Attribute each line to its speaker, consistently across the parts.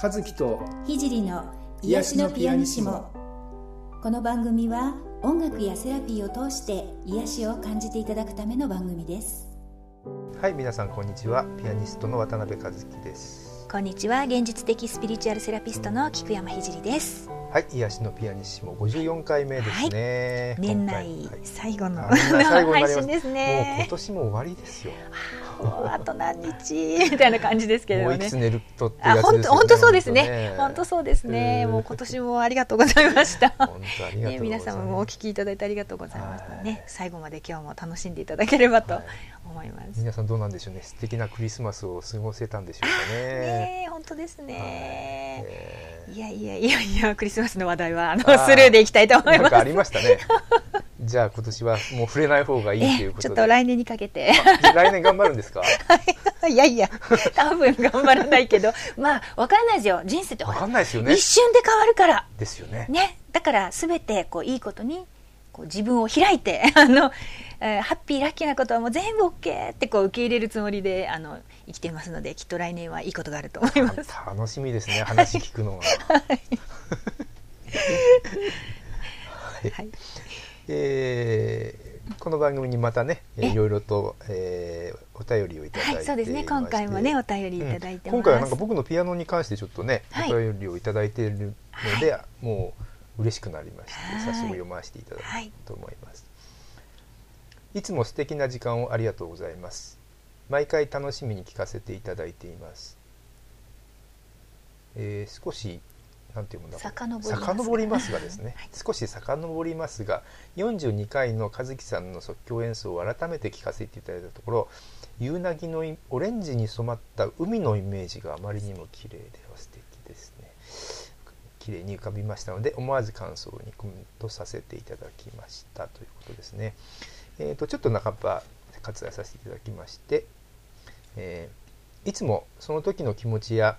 Speaker 1: 和樹と
Speaker 2: 聖の癒しのピアニシモ。この番組は音楽やセラピーを通して癒しを感じていただくための番組です。
Speaker 3: はい皆さんこんにちは。ピアニストの渡辺和樹です。
Speaker 4: こんにちは。現実的スピリチュアルセラピストの菊山聖です。
Speaker 3: はい癒しのピアニシモ。54回目ですね、
Speaker 4: はい、年内最後の、
Speaker 3: 最 後
Speaker 4: 配信です
Speaker 3: ね。もう今年も終わりですよ
Speaker 4: あと何日？みたいな感じですけれど
Speaker 3: ね。もういつ寝るとって
Speaker 4: やつですよね。本当そうですね。本当そうですね。もう今年もありがとうございました。
Speaker 3: 本当ありがとう
Speaker 4: 皆様もお聞きいただいてありがとうございますね。最後まで今日も楽しんでいただければと思います。
Speaker 3: 皆さんどうなんでしょうね。素敵なクリスマスを過ごせたんでしょうかね。
Speaker 4: ね本当ですね。いやいやいやいやクリスマスの話題はあのスルーでいきたいと思います。
Speaker 3: ありましたね。じゃあ今年はもう触れない方がいいということで。
Speaker 4: ちょっと来年にかけて。
Speaker 3: 来年頑張るんですか？
Speaker 4: いやいや、多分頑張らないけど、まあわからないですよ。人生って
Speaker 3: わかんないですよね。
Speaker 4: 一瞬で変わるから。
Speaker 3: ですよね。
Speaker 4: ね、だからすべてこういいことにこう自分を開いて、あの、えー、ハッピーラッキーなことはもう全部 OK ってこう受け入れるつもりであの生きていますので、きっと来年はいいことがあると思います。
Speaker 3: 楽しみですね。話聞くのは。はい。はいえー、この番組にまたねいろいろと、えー、お便りをいただいて、はい、
Speaker 4: そうですね。今回もねお便りいただいて、
Speaker 3: うん、今回はなんか僕のピアノに関してちょっとね、はい、お便りをいただいているので、はい、もう嬉しくなりまして早速読ませていただきたいと思います、い、つも素敵な時間をありがとうございます。毎回楽しみに聞かせていただいています、えー、少しなんていう。もの遡りますがですね、はい、少し遡りますが42回の和樹さんの即興演奏を改めて聞かせていただいたところ夕凪のオレンジに染まった海のイメージがあまりにも綺麗で素敵ですね。綺麗に浮かびましたので思わず感想にコメントさせていただきましたということですね。えーと、とちょっと半ば割愛させていただきまして、えー、いつもその時の気持ちや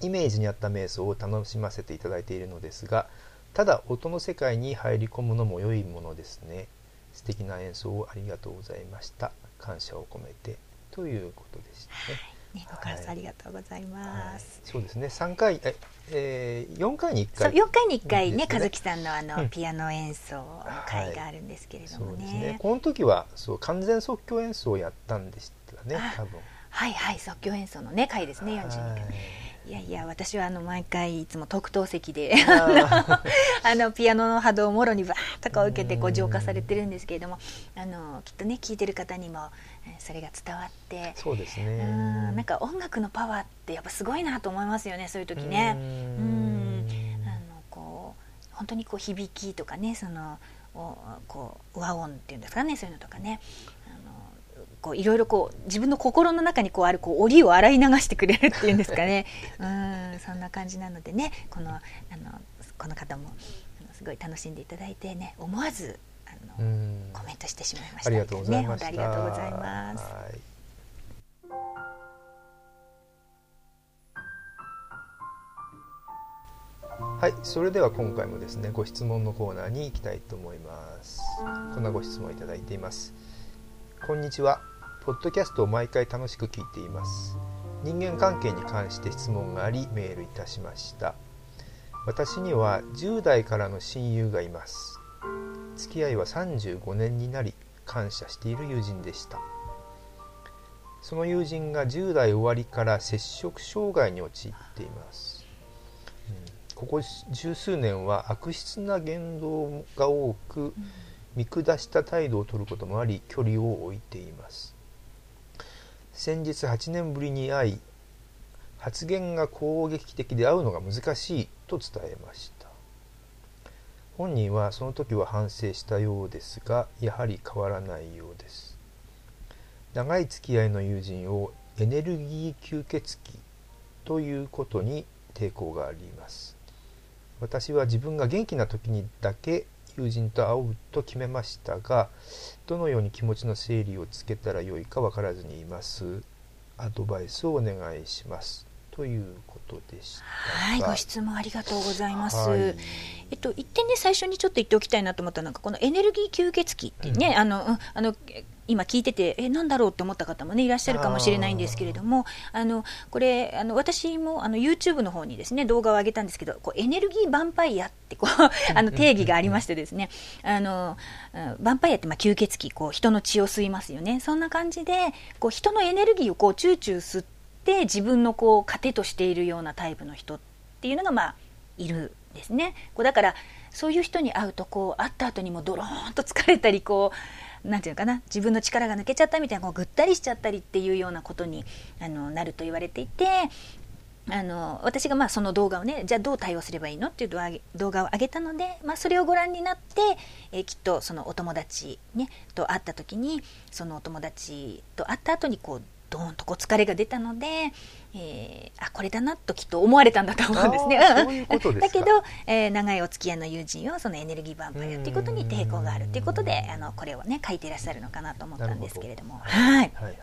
Speaker 3: イメージに合った瞑想を楽しませていただいているのですがただ音の世界に入り込むのも良いものですね素敵な演奏をありがとうございました感謝を込めてということでしたね。
Speaker 4: ね、ご感想ありがとうございます。
Speaker 3: はい、そうですね。三回、え、えー、四回に一回。
Speaker 4: 四回に一回ね、和樹さんのあの、うん、ピアノ演奏の会があるんですけれどもね。はい、ね
Speaker 3: この時はそう完全即興演奏をやったんでしたね、多分。
Speaker 4: はいはい、即興演奏のね会ですね、四十二回。いやいや私はあの毎回いつも特等席で あのピアノの波動をもろにバーッとこう受けてこう浄化されてるんですけれどもあのきっとね聴いてる方にもそれが伝わって
Speaker 3: そうですね。
Speaker 4: なんか音楽のパワーってやっぱすごいなと思いますよねそういう時ね。うん。あのこう本当にこう響きとかねそのおこう和音っていうんですかねそういうのとかねこういろいろこう自分の心の中にこうあるこう檻を洗い流してくれるっていうんですかね。うんそんな感じなのでねこのあのこの方もすごい楽しんでいただいてね思わずあのコメントしてしまいました、
Speaker 3: ね、ありがとうございま
Speaker 4: す、ありがとうございます。
Speaker 3: はい、それでは今回もですねご質問のコーナーに行きたいと思います。こんなご質問いただいていますこんにちは。ポッドキャストを毎回楽しく聞いています。人間関係に関して質問がありメールいたしました。私には10代からの親友がいます。付き合いは35年になり感謝している友人でした。その友人が10代終わりから摂食障害に陥っています、うん、ここ十数年は悪質な言動が多く、見下した態度をとることもあり距離を置いています。先日8年ぶりに会い発言が攻撃的で会うのが難しいと伝えました。本人はその時は反省したようですがやはり変わらないようです。長い付き合いの友人をエネルギー吸血鬼ということに抵抗があります。私は自分が元気な時にだけ友人と会うと決めましたがどのように気持ちの整理をつけたらよいか分からずにいます。アドバイスをお願いします。とということでした
Speaker 4: はいご質問ありがとうございます、
Speaker 3: はい。
Speaker 4: えっと、一点ね最初にちょっと言っておきたいなと思ったのがこのエネルギー吸血鬼ってね、
Speaker 3: うん。
Speaker 4: あのうんあのえ今聞いててえなんだろうって思った方もねいらっしゃるかもしれないんですけれどもあのこれあの私もあの YouTube の方にですね動画を上げたんですけどこうエネルギーヴァンパイアってこう あの定義がありましてですねあのうんヴァンパイアってまあ吸血鬼こう人の血を吸いますよね。そんな感じでこう人のエネルギーをこうチューチュー吸って自分のこう糧としているようなタイプの人っていうのがまあいるんですね。こうだからそういう人に会うとこう会った後にもドローンと疲れたりこうなんていうのかな自分の力が抜けちゃったみたいなこうぐったりしちゃったりっていうようなことにあのなると言われていて。あの私がまあその動画をねじゃあどう対応すればいいのっていう動画動画を上げたので、まあ、それをご覧になって、えーきっとそのお友達、ね、と会った時にそのお友達と会った後にこうドーンとこう疲れが出たので、えーあこれだなときっと思われたんだと思うんですね。だけど、えー長いお付き合いの友人をそのエネルギーヴァンパイアということに抵抗があるということであのこれをね書いていらっしゃるのかなと思ったんですけれども。はい。
Speaker 3: はいはいはい。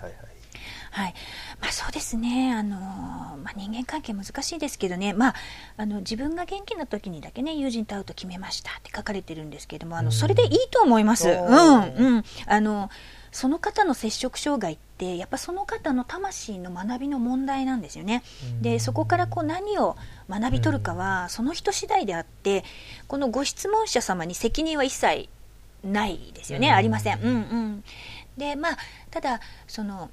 Speaker 4: はい。まあ、そうですね、あのまあ、人間関係難しいですけどね、まあ、あの自分が元気な時にだけね友人と会うと決めましたって書かれてるんですけれどもあ
Speaker 3: うん。
Speaker 4: のそれでいいと思います、
Speaker 3: お
Speaker 4: う。ん
Speaker 3: ー
Speaker 4: うん、あのその方の摂食障害ってやっぱその方の魂の学びの問題なんですよね。でそこからこう何を学び取るかはその人次第であってこのご質問者様に責任は一切ないですよね、
Speaker 3: うん。
Speaker 4: ありません。うんうん、でまあただその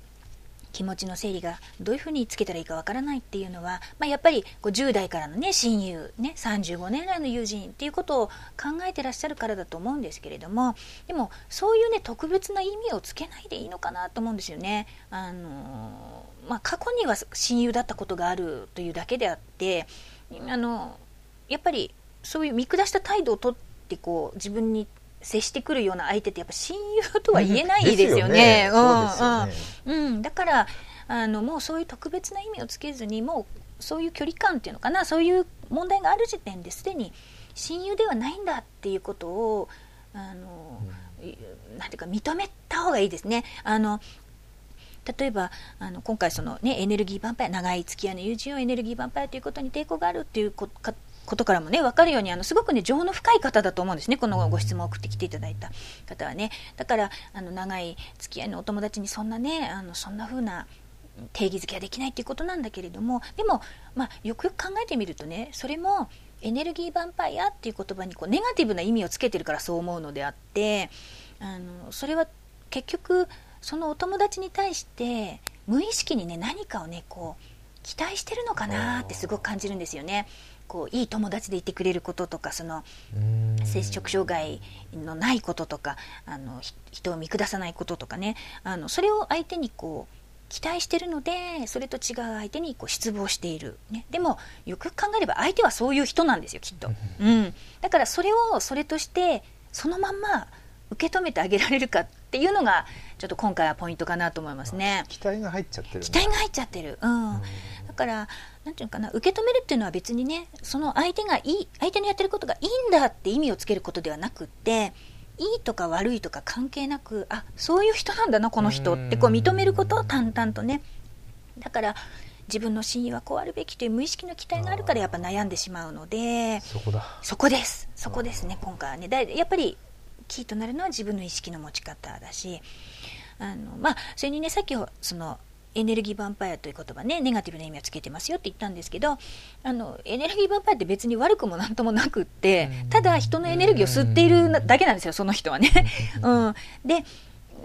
Speaker 4: 気持ちの整理がどういうふうにつけたらいいかわからないっていうのは、まあ、やっぱりこう10代からの、ね、親友、ね、35年来の友人っていうことを考えてらっしゃるからだと思うんですけれどもでもそういう、ね、特別な意味をつけないでいいのかなと思うんですよね。あのまあ、過去には親友だったことがあるというだけであってあのやっぱりそういう見下した態度をとってこう自分に接してくるような相手ってやっぱ親友とは言えないですよね。だからあのもうそういう特別な意味をつけずにもうそういう距離感っていうのかな。そういう問題がある時点ですでに親友ではないんだっていうことをあの、いなんていうか認めた方がいいですね。あの例えばあの今回その、ね、エネルギーヴァンパイア長い付き合いの友人をエネルギーヴァンパイアということに抵抗があるっていうこかことからもね分かるようにあのすごくね情の深い方だと思うんですね。このご質問を送ってきていただいた方はね。だからあの長い付き合いのお友達にそんなねあのそんな風な定義づけはできないっていうことなんだけれどもでも、まあ、よくよく考えてみるとねそれもエネルギーヴァンパイアっていう言葉にこうネガティブな意味をつけてるからそう思うのであってあのそれは結局そのお友達に対して無意識にね何かをねこう期待してるのかなってすごく感じるんですよね。こういい友達でいてくれることとかその
Speaker 3: うん。
Speaker 4: 摂食障害のないこととかあのひ人を見下さないこととかね。あのそれを相手にこう期待してるのでそれと違う相手にこう失望している、ね、でもよく考えれば相手はそういう人なんですよきっと、うん、だからそれをそれとしてそのまんま受け止めてあげられるかっていうのがちょっと今回はポイントかなと思いますね。
Speaker 3: 期待が入っちゃってる
Speaker 4: 期待が入っちゃってる、うん。だからなんていうのかな受け止めるっていうのは別にねその相手がいい相手のやってることがいいんだって意味をつけることではなくっていいとか悪いとか関係なくあそういう人なんだなこの人ってこう認めることを淡々とね。だから自分の親友はこうあるべきという無意識の期待があるからやっぱ悩んでしまうので
Speaker 3: そこだ。
Speaker 4: そこです。そこですね今回はね。だやっぱりキーとなるのは自分の意識の持ち方だしあのまあそれにねさっきそのエネルギーヴァンパイアという言葉ねネガティブな意味をつけてますよって言ったんですけどあのエネルギーヴァンパイアって別に悪くもなんともなくってただ人のエネルギーを吸っているだけなんですよその人はね。うん、で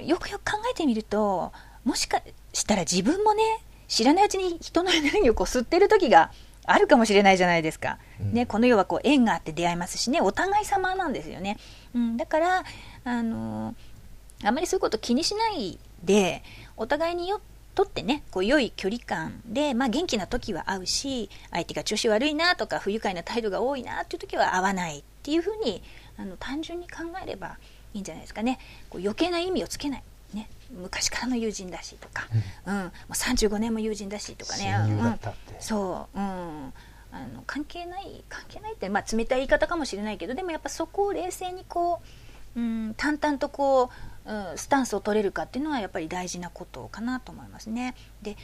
Speaker 4: よくよく考えてみるともしかしたら自分もね知らないうちに人のエネルギーをこう吸ってる時があるかもしれないじゃないですか、
Speaker 3: うん。
Speaker 4: ね、この世はこう縁があって出会いますしねお互い様なんですよね、うん、だからあのあまりそういうこと気にしないでお互いによとってねこう良い距離感で、まあ、元気な時は会うし相手が調子悪いなとか不愉快な態度が多いなっていう時は会わないっていうふうにあの単純に考えればいいんじゃないですかね。こう余計な意味をつけない、ね、昔からの友人だしとか、うん。もう35年も友人だしとかね。うん。そう、うん、あの関係ない関係ないって、まあ、冷たい言い方かもしれないけどでもやっぱそこを冷静にこう、うん、淡々とこう、うん、スタンスを取れるかっていうのはやっぱり大事なことかなと思いますね。で、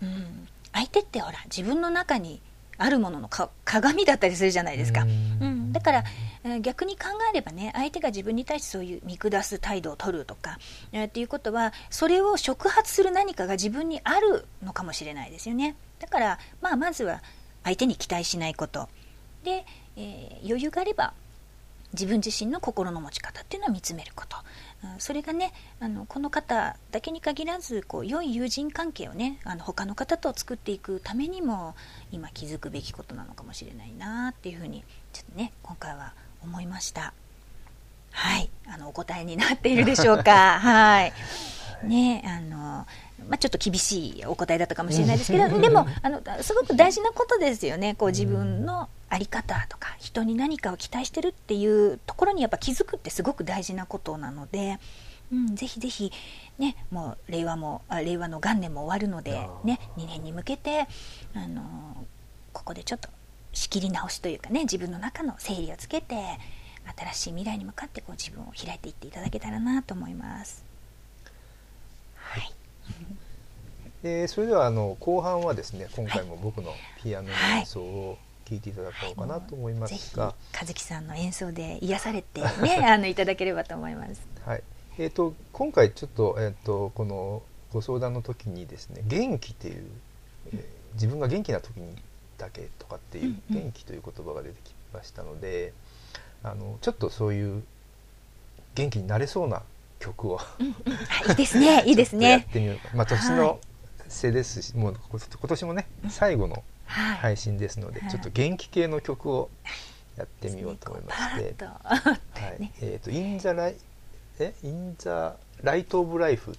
Speaker 4: うん、相手ってほら自分の中にあるものの鏡だったりするじゃないですか。うん、だから逆に考えればね相手が自分に対してそういう見下す態度を取るとか、えー、っていうことはそれを触発する何かが自分にあるのかもしれないですよね。だから、まあ、まずは相手に期待しないことで、えー、余裕があれば自分自身の心の持ち方っていうのを見つめること、それがねあのこの方だけに限らずこう良い友人関係をねあの他の方と作っていくためにも今気づくべきことなのかもしれないなっていうふうにちょっとね今回は思いました。はい。あのお答えになっているでしょうか。はい。ねあのまあ、ちょっと厳しいお答えだったかもしれないですけどでもあのすごく大事なことですよね。こう自分の在り方とか人に何かを期待してるっていうところにやっぱ気づくってすごく大事なことなので、うん、ぜひぜひ、ね、もう令和もあ令和の元年も終わるので、ね、2年に向けて、あのここでちょっと仕切り直しというかね自分の中の整理をつけて新しい未来に向かってこう自分を開いていっていただけたらなと思います。はい
Speaker 3: でそれではあの後半はですね今回も僕のピアノの演奏を聞いていただこうかなと思いますが、は
Speaker 4: い、和樹さんの演奏で癒されてね あのいただければと思います。
Speaker 3: はい。えーと、今回ちょっと,、えーと、このご相談の時にですね元気っていう、えー、自分が元気な時にだけとかっていう、元気という言葉が出てきましたのであのちょっとそういう元気になれそうな曲を。
Speaker 4: うん、いいですね。いいですね。
Speaker 3: やってみよう。まあ年の瀬ですし、もう今年もね最後の配信ですので、はい、ちょっと元気系の曲をやってみようと思いまして、はい、えっ、ー、と「インザライえ？インザライトオブライフっ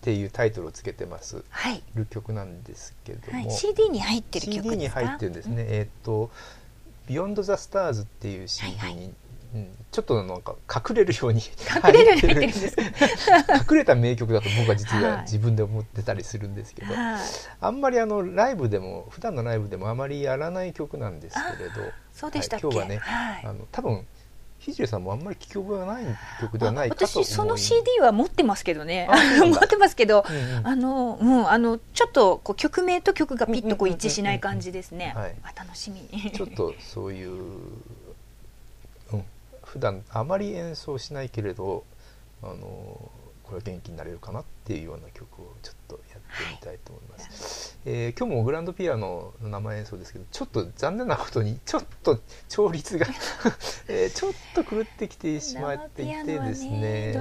Speaker 3: ていうタイトルをつけてます、はい、る曲なんですけども、はい、
Speaker 4: CD に入ってる曲
Speaker 3: CD に入ってるんですね、うん、えっ、ー、と「 Beyond the Stars」っていう CD に、はいはいうん、ちょっとなんか隠れるように
Speaker 4: 隠れるように入ってるんです
Speaker 3: 隠れた名曲だと僕は実は自分で思ってたりするんですけど、はい、あんまりあのライブでも普段のライブでもあまりやらない曲なんですけれど
Speaker 4: そうでした
Speaker 3: はい、今日はね、はい、あの多分ひじさんもあんまり聞き覚えがない曲ではないかと
Speaker 4: 私その CD は持ってますけどね。持ってますけど、うんうん、あのうんあのちょっとこう曲名と曲がピッとこう一致しない感じですね、楽しみ。
Speaker 3: ちょっとそういう普段あまり演奏しないけれどあのこれは元気になれるかなっていうような曲をちょっとやってみたいと思います、はい、えー、今日もグランドピアノの生演奏ですけどちょっと残念なことにちょっと調律が えー、ちょっと狂ってきてしまっていてですね。ね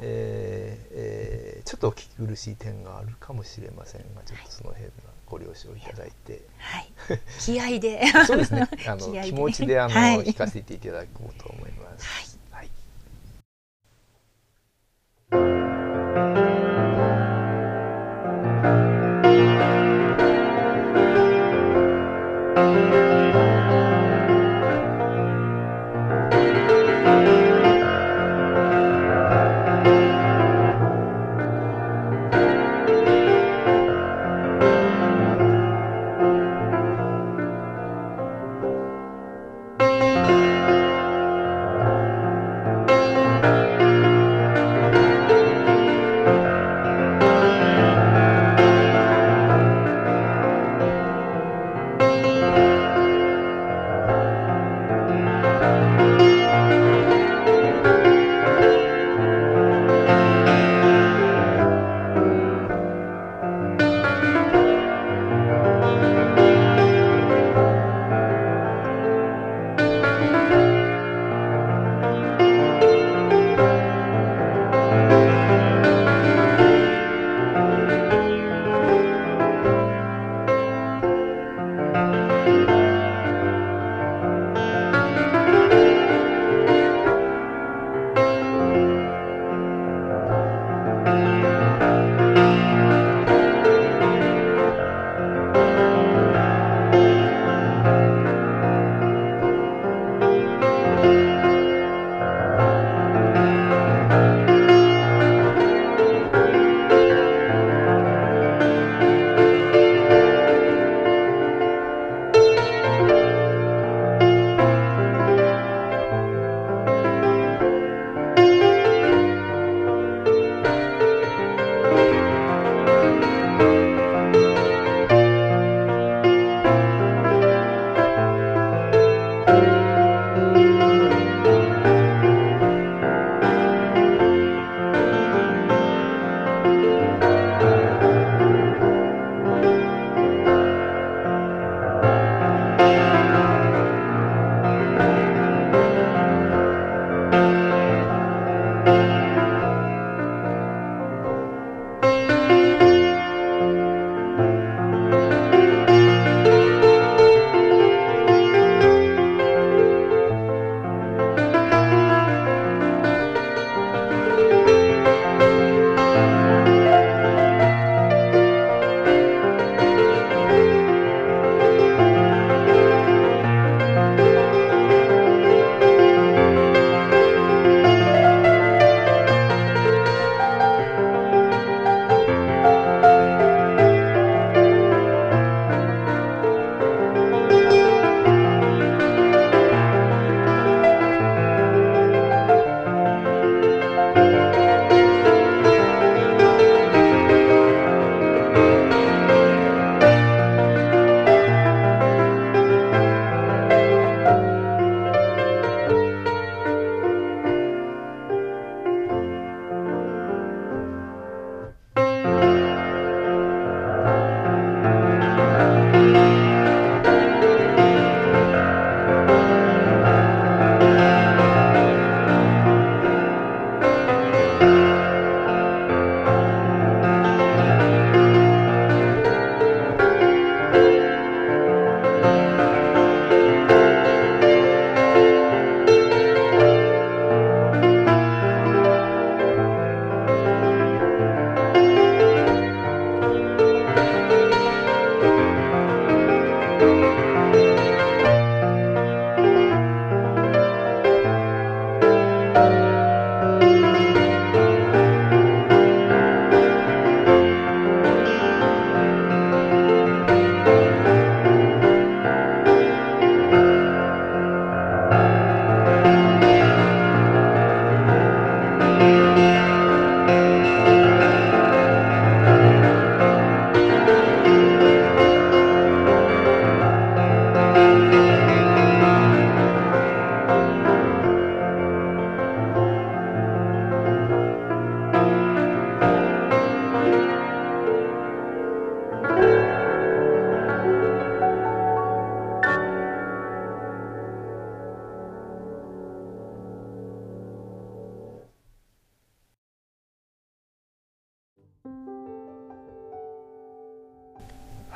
Speaker 3: えー、えー、ちょっとお聞き苦しい点があるかもしれませんがちょっとその辺はご了承いただいて、
Speaker 4: はい、気合で。
Speaker 3: そうですね。あの気持ちであの、はい、弾かせていただこうと思います。はい。はい、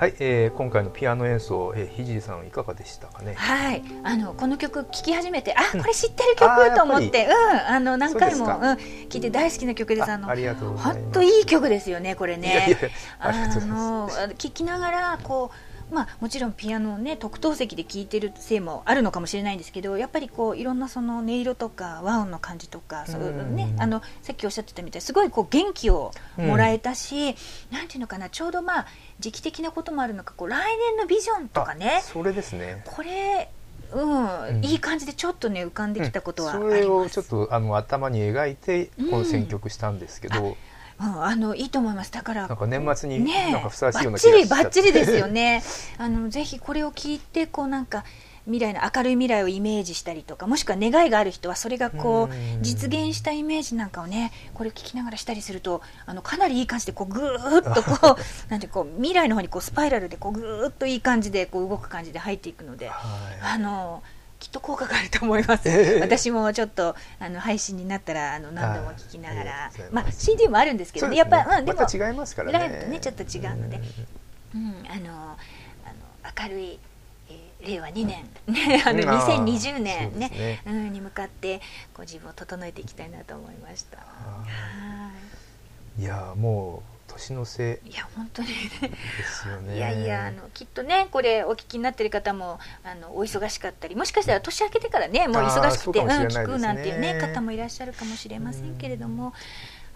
Speaker 3: えー、今回のピアノ演奏、えー、ひじりさんいかがでしたかね？
Speaker 4: はい、あのこの曲聴き始めて、あ、これ知ってる曲と思って、うん、あの何回もうん聞いて大好きな曲です。あの本当いい曲ですよね、これね。あの聞きながらこう。まあ、もちろんピアノをね特等席で聴いてるせいもあるのかもしれないんですけどやっぱりこういろんなその音色とか和音の感じとかそう、ね、あのさっきおっしゃってたみたいすごいこう元気をもらえたし、うん、なんていうのかなちょうどまあ時期的なこともあるのかこう来年のビジョンとかね
Speaker 3: それですね。
Speaker 4: これうん、うん、いい感じでちょっとね浮かんできたことはあります、
Speaker 3: うん、それをちょっとあの頭に描いてこの選曲したんですけど、
Speaker 4: うん、あのいいと思います。だから
Speaker 3: なんか年末になんかふさわしいような
Speaker 4: 気がしちゃって、ね、バッチですよね。あのぜひこれを聞いてこうなんか未来の明るい未来をイメージしたりとかもしくは願いがある人はそれがこう実現したイメージなんかをねこれを聞きながらしたりするとあのかなりいい感じでこうぐーっとこう なんてこう未来の方にこうスパイラルでこうぐーっといい感じでこう動く感じで入っていくので、あのきっと効果があると思います、えー、私もちょっとあの配信になったらあの何度も聞きながら、まあ CD もあるんですけどね、ね。やっぱ、うん、でも、ま、
Speaker 3: 違いますからね。
Speaker 4: ねちょっと違うので、うん、あのあの明るい令和2年、ね、あの2020年ね。ね、うん、に向かってこう自分を整えていきたいなと思いました。
Speaker 3: い。やもう年のせ
Speaker 4: いや本当に
Speaker 3: ですよね。
Speaker 4: いやいやあのきっとねこれお聞きになってる方もあのお忙しかったりもしかしたら年明けてからねもう忙しくて、ね、うん、聞くなんていうね方もいらっしゃるかもしれませんけれども、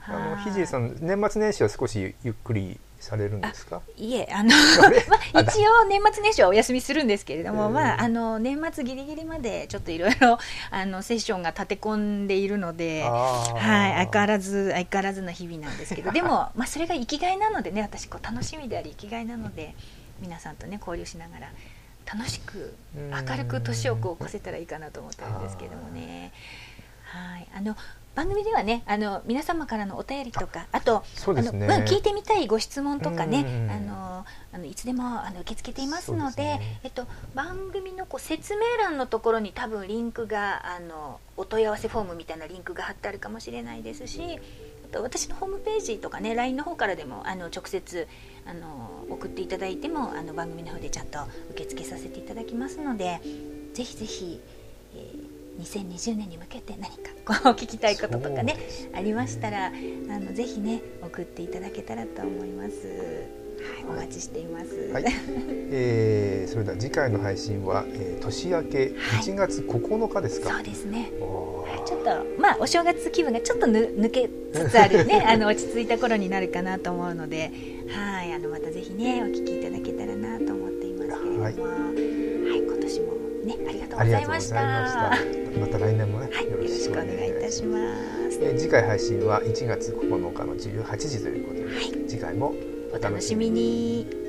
Speaker 3: あのひじさん年末年始は少しゆっくりされるんですか？
Speaker 4: いえあの まあ、一応年末年始はお休みするんですけれども、まあ、あの年末ぎりぎりまでちょっといろいろ あのセッションが立て込んでいるので、はい、相変わらず相変わらずな日々なんですけど でも、まあ、それが生きがいなのでね私こう楽しみであり生きがいなので皆さんとね交流しながら楽しく明るく年をこう越せたらいいかなと思ってるんですけどもね。はいあの番組ではねあの皆様からのお便りとかあと
Speaker 3: そうですね。
Speaker 4: あのうん聞いてみたいご質問とかね、
Speaker 3: うん
Speaker 4: あのあのいつでもあの受け付けていますので
Speaker 3: ね。
Speaker 4: えっと、番組のこう説明欄のところに多分リンクがあのお問い合わせフォームみたいなリンクが貼ってあるかもしれないですしあと私のホームページとかね LINE の方からでもあの直接あの送っていただいてもあの番組の方でちゃんと受け付けさせていただきますのでぜひぜひ、えー2020年に向けて何かこう聞きたいこととかね
Speaker 3: ね。
Speaker 4: ありましたらあのぜひね送っていただけたらと思います。はい、お待ちしています。
Speaker 3: はい、えーそれでは次回の配信は、えー年明け1月9日ですか、
Speaker 4: そうですね。
Speaker 3: おー。
Speaker 4: ちょっとまあお正月気分がちょっとぬ抜けつつあるね あの落ち着いた頃になるかなと思うので、はいあのまたぜひねお聞きいただけたらなと思っていますけれども、は
Speaker 3: はいい、
Speaker 4: 今年もねありがとう
Speaker 3: ご。ざいましたまた来年もね、
Speaker 4: はい、よろしくお願いいたします。
Speaker 3: えー次回配信は1月9日の18時ということで、
Speaker 4: はい
Speaker 3: 次回も
Speaker 4: お楽しみに。